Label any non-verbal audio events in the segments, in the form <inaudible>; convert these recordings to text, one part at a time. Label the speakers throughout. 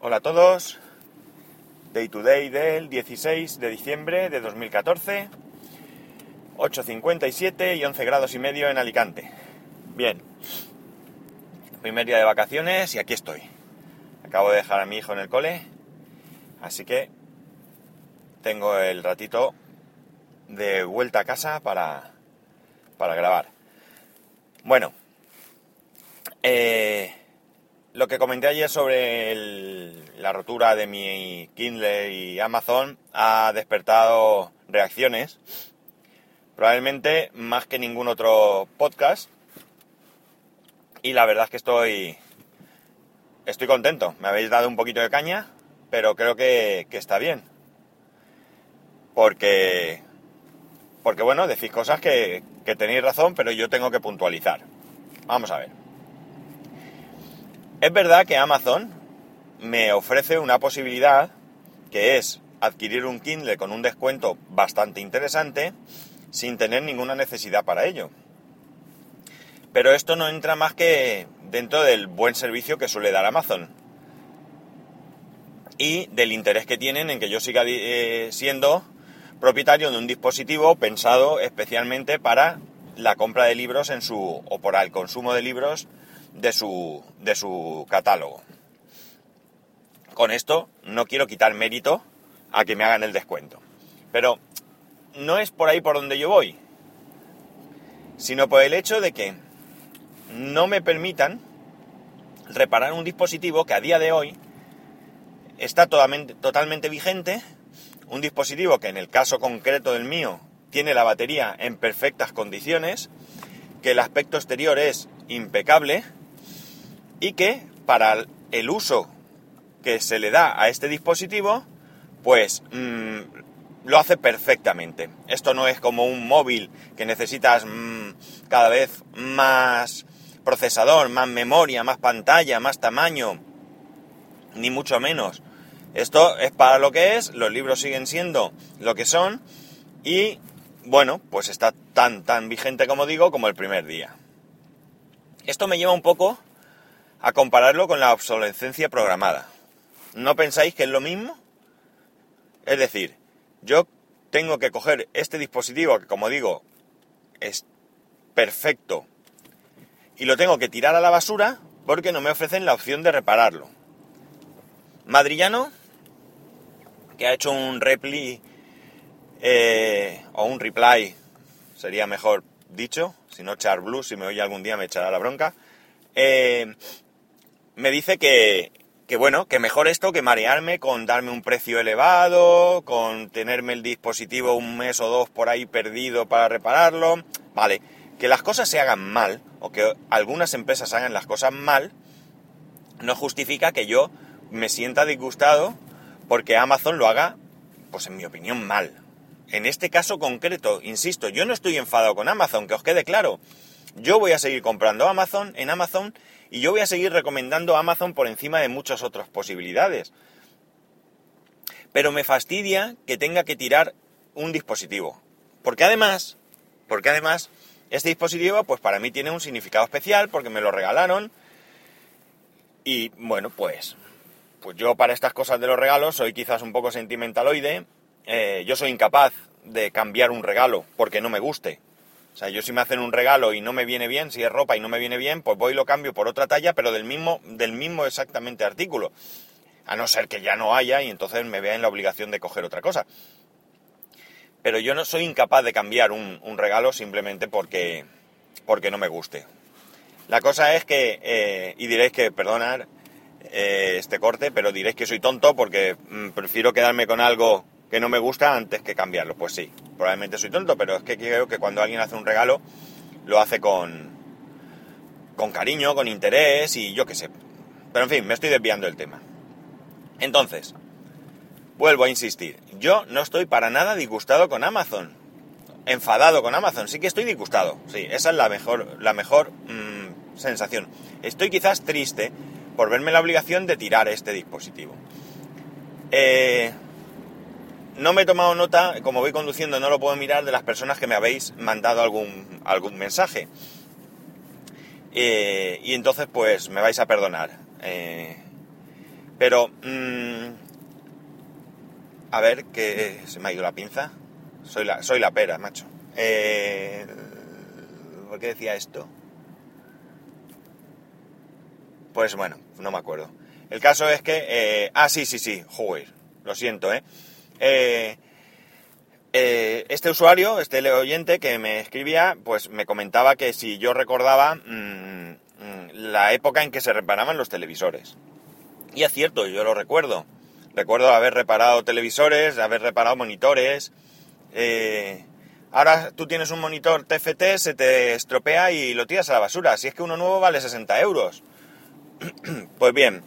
Speaker 1: Hola a todos. Day to day del 16 de diciembre de 2014. 8.57 y 11 grados y medio en Alicante. Bien. Primer día de vacaciones y aquí estoy. Acabo de dejar a mi hijo en el cole. Así que tengo el ratito de vuelta a casa para, para grabar. Bueno. Eh, lo que comenté ayer sobre la rotura de mi Kindle y Amazon ha despertado reacciones, probablemente más que ningún otro podcast. Y la verdad es que estoy, estoy contento. Me habéis dado un poquito de caña, pero creo que, está bien. Porque, porque bueno, decís cosas que, que tenéis razón, pero yo tengo que puntualizar. Vamos a ver. Es verdad que Amazon me ofrece una posibilidad que es adquirir un Kindle con un descuento bastante interesante sin tener ninguna necesidad para ello. Pero esto no entra más que dentro del buen servicio que suele dar Amazon y del interés que tienen en que yo siga eh, siendo propietario de un dispositivo pensado especialmente para la compra de libros en su o para el consumo de libros de su, de su catálogo. Con esto no quiero quitar mérito a que me hagan el descuento. Pero no es por ahí por donde yo voy, sino por el hecho de que no me permitan reparar un dispositivo que a día de hoy está totalmente, totalmente vigente, un dispositivo que en el caso concreto del mío tiene la batería en perfectas condiciones, que el aspecto exterior es impecable, y que para el uso que se le da a este dispositivo, pues mm, lo hace perfectamente. Esto no es como un móvil que necesitas mm, cada vez más procesador, más memoria, más pantalla, más tamaño, ni mucho menos. Esto es para lo que es, los libros siguen siendo lo que son y bueno, pues está tan tan vigente como digo como el primer día. Esto me lleva un poco a compararlo con la obsolescencia programada. ¿No pensáis que es lo mismo? Es decir, yo tengo que coger este dispositivo que como digo es perfecto y lo tengo que tirar a la basura porque no me ofrecen la opción de repararlo. Madrillano, que ha hecho un repli eh, o un reply, sería mejor dicho, si no Char Blue, si me oye algún día me echará la bronca. Eh, me dice que, que bueno, que mejor esto que marearme con darme un precio elevado, con tenerme el dispositivo un mes o dos por ahí perdido para repararlo. Vale, que las cosas se hagan mal, o que algunas empresas hagan las cosas mal, no justifica que yo me sienta disgustado porque Amazon lo haga, pues en mi opinión, mal. En este caso concreto, insisto, yo no estoy enfadado con Amazon, que os quede claro. Yo voy a seguir comprando Amazon en Amazon y yo voy a seguir recomendando Amazon por encima de muchas otras posibilidades. Pero me fastidia que tenga que tirar un dispositivo. Porque además, porque además, este dispositivo, pues para mí tiene un significado especial, porque me lo regalaron. Y bueno, pues, pues yo para estas cosas de los regalos soy quizás un poco sentimentaloide. Eh, yo soy incapaz de cambiar un regalo porque no me guste. O sea, yo si me hacen un regalo y no me viene bien, si es ropa y no me viene bien, pues voy y lo cambio por otra talla, pero del mismo, del mismo exactamente artículo. A no ser que ya no haya y entonces me vea en la obligación de coger otra cosa. Pero yo no soy incapaz de cambiar un, regalo simplemente porque, porque no me guste. La cosa es que, eh, y diréis que, perdonar eh, este corte, pero diréis que soy tonto porque mm, prefiero quedarme con algo que no me gusta antes que cambiarlo. Pues sí, probablemente soy tonto, pero es que creo que cuando alguien hace un regalo, lo hace con, con cariño, con interés y yo qué sé. Pero en fin, me estoy desviando del tema. Entonces, vuelvo a insistir, yo no estoy para nada disgustado con Amazon. Enfadado con Amazon, sí que estoy disgustado. Sí, esa es la mejor, la mejor mm, sensación. Estoy quizás triste por verme la obligación de tirar este dispositivo. Eh, no me he tomado nota, como voy conduciendo no lo puedo mirar, de las personas que me habéis mandado algún, algún mensaje. Eh, y entonces pues me vais a perdonar. Eh, Pero... mm, a ver, que se me ha ido la pinza. Soy la, soy la pera, macho. Eh, ¿Por qué decía esto? Pues bueno, no me acuerdo. El caso es que... eh, ah, sí, sí, sí, joder, lo siento, ¿eh? Eh, eh, este usuario, este oyente que me escribía, pues me comentaba que si yo recordaba mm, mm, la época en que se reparaban los televisores. Y es cierto, yo lo recuerdo. Recuerdo haber reparado televisores, haber reparado monitores. eh, ahora tú tienes un monitor TFT, se te estropea y lo tiras a la basura. Si es que uno nuevo vale 60 euros. <clears throat> pues bien,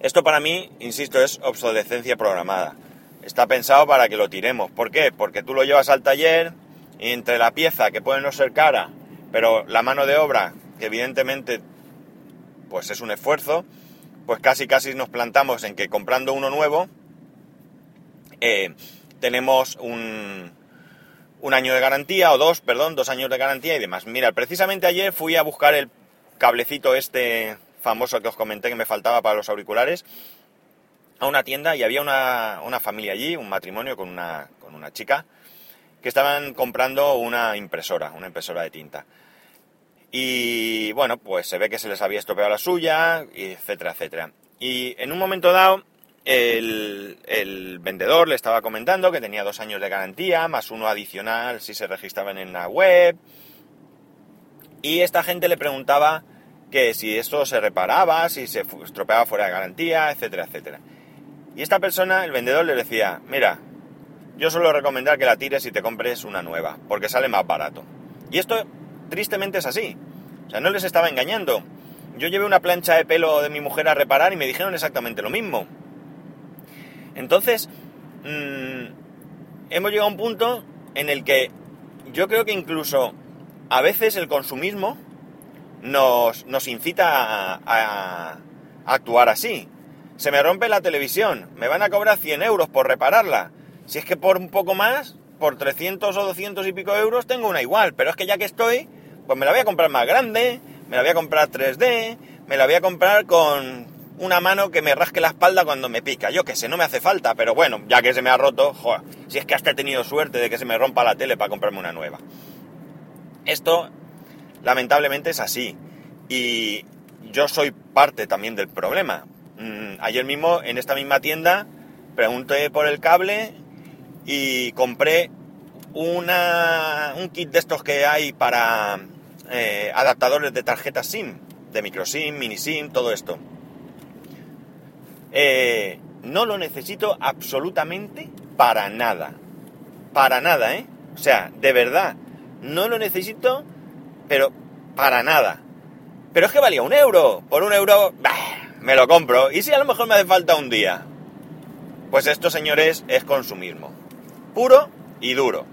Speaker 1: esto para mí, insisto, es obsolescencia programada. Está pensado para que lo tiremos. ¿Por qué? Porque tú lo llevas al taller y entre la pieza, que puede no ser cara, pero la mano de obra, que evidentemente pues es un esfuerzo, pues casi casi nos plantamos en que comprando uno nuevo eh, tenemos un, un año de garantía, o dos, perdón, dos años de garantía y demás. Mira, precisamente ayer fui a buscar el cablecito este famoso que os comenté que me faltaba para los auriculares a una tienda y había una, una familia allí, un matrimonio con una, con una chica, que estaban comprando una impresora, una impresora de tinta. Y bueno, pues se ve que se les había estropeado la suya, etcétera, etcétera. Y en un momento dado, el, el vendedor le estaba comentando que tenía dos años de garantía, más uno adicional si se registraban en la web. Y esta gente le preguntaba que si esto se reparaba, si se estropeaba fuera de garantía, etcétera, etcétera. Y esta persona, el vendedor, le decía, mira, yo suelo recomendar que la tires y te compres una nueva, porque sale más barato. Y esto, tristemente, es así. O sea, no les estaba engañando. Yo llevé una plancha de pelo de mi mujer a reparar y me dijeron exactamente lo mismo. Entonces, mm, hemos llegado a un punto en el que yo creo que incluso a veces el consumismo nos, incita a actuar así. Se me rompe la televisión, me van a cobrar 100 euros por repararla. Si es que por un poco más, por 300 o 200 y pico euros, tengo una igual. Pero es que ya que estoy, pues me la voy a comprar más grande, me la voy a comprar 3D, me la voy a comprar con una mano que me rasque la espalda cuando me pica. Yo que sé, no me hace falta, pero bueno, ya que se me ha roto, joder, si es que hasta he tenido suerte de que se me rompa la tele para comprarme una nueva. Esto, lamentablemente, es así. Y yo soy parte también del problema. Mm, ayer mismo, en esta misma tienda, pregunté por el cable y compré una, un kit de estos que hay para eh, adaptadores de tarjetas SIM, de micro SIM, mini SIM, todo esto. Eh, no lo necesito absolutamente para nada. Para nada, ¿eh? O sea, de verdad, no lo necesito, pero para nada. Pero es que valía un euro. Por un euro, bah, me lo compro. Y si a lo mejor me hace falta un día. Pues esto, señores, es consumismo. Puro y duro.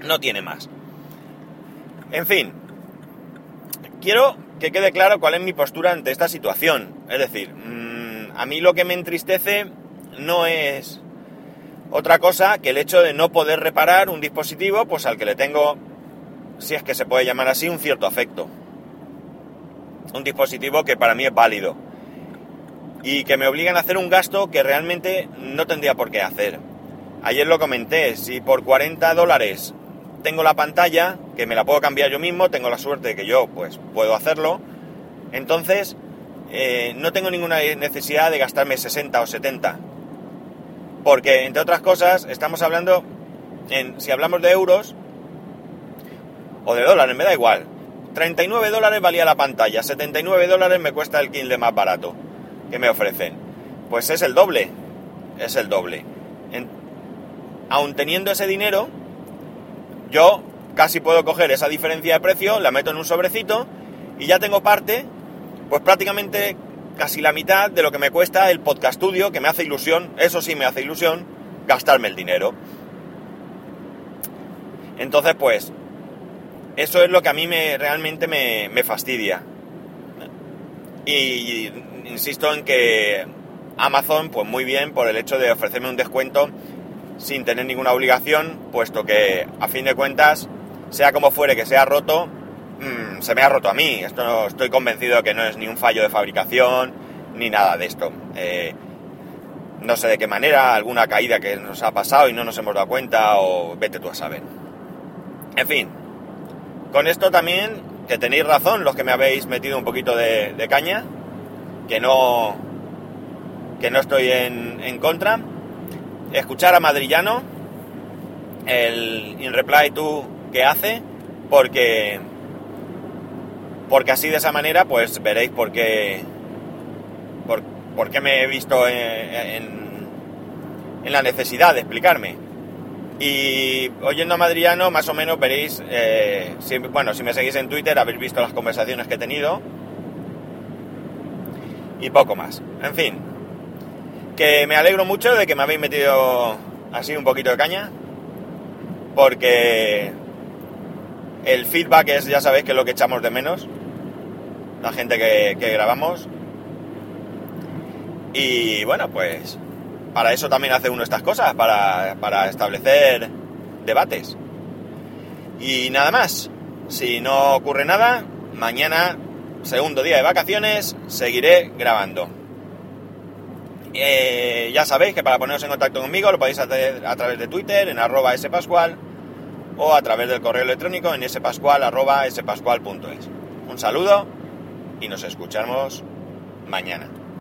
Speaker 1: No tiene más. En fin. Quiero que quede claro cuál es mi postura ante esta situación. Es decir, mmm, a mí lo que me entristece no es otra cosa que el hecho de no poder reparar un dispositivo, pues al que le tengo, si es que se puede llamar así, un cierto afecto. Un dispositivo que para mí es válido. Y que me obligan a hacer un gasto que realmente no tendría por qué hacer. Ayer lo comenté, si por 40 dólares tengo la pantalla, que me la puedo cambiar yo mismo, tengo la suerte de que yo pues puedo hacerlo, entonces eh, no tengo ninguna necesidad de gastarme 60 o 70. Porque, entre otras cosas, estamos hablando, en, si hablamos de euros o de dólares, me da igual. 39 dólares valía la pantalla, 79 dólares me cuesta el Kindle más barato que me ofrecen. Pues es el doble, es el doble. En, aun teniendo ese dinero, yo casi puedo coger esa diferencia de precio, la meto en un sobrecito y ya tengo parte, pues prácticamente casi la mitad de lo que me cuesta el podcast studio, que me hace ilusión, eso sí me hace ilusión, gastarme el dinero. Entonces, pues, eso es lo que a mí me, realmente me, me fastidia. Y, insisto en que Amazon, pues muy bien por el hecho de ofrecerme un descuento sin tener ninguna obligación, puesto que a fin de cuentas, sea como fuere que sea roto, mmm, se me ha roto a mí. Esto no, estoy convencido de que no es ni un fallo de fabricación, ni nada de esto. Eh, no sé de qué manera, alguna caída que nos ha pasado y no nos hemos dado cuenta o vete tú a saber. En fin, con esto también, que tenéis razón los que me habéis metido un poquito de, caña, que no, que no estoy en, en contra. Escuchar a Madrillano, el In Reply To que hace, porque, porque así de esa manera pues veréis por qué, por, qué me he visto en, en, la necesidad de explicarme. Y oyendo a Madriano más o menos veréis, eh, bueno, si me seguís en Twitter habéis visto las conversaciones que he tenido y poco más. En fin, que me alegro mucho de que me habéis metido así un poquito de caña, porque el feedback es, ya sabéis que es lo que echamos de menos, la gente que, grabamos. Y bueno, pues para eso también hace uno estas cosas, para, para establecer debates. Y nada más, si no ocurre nada, mañana, segundo día de vacaciones, seguiré grabando. Eh, ya sabéis que para poneros en contacto conmigo lo podéis hacer a través de Twitter, en arroba spascual, o a través del correo electrónico en spascual arroba spascual.es. Un saludo y nos escuchamos mañana.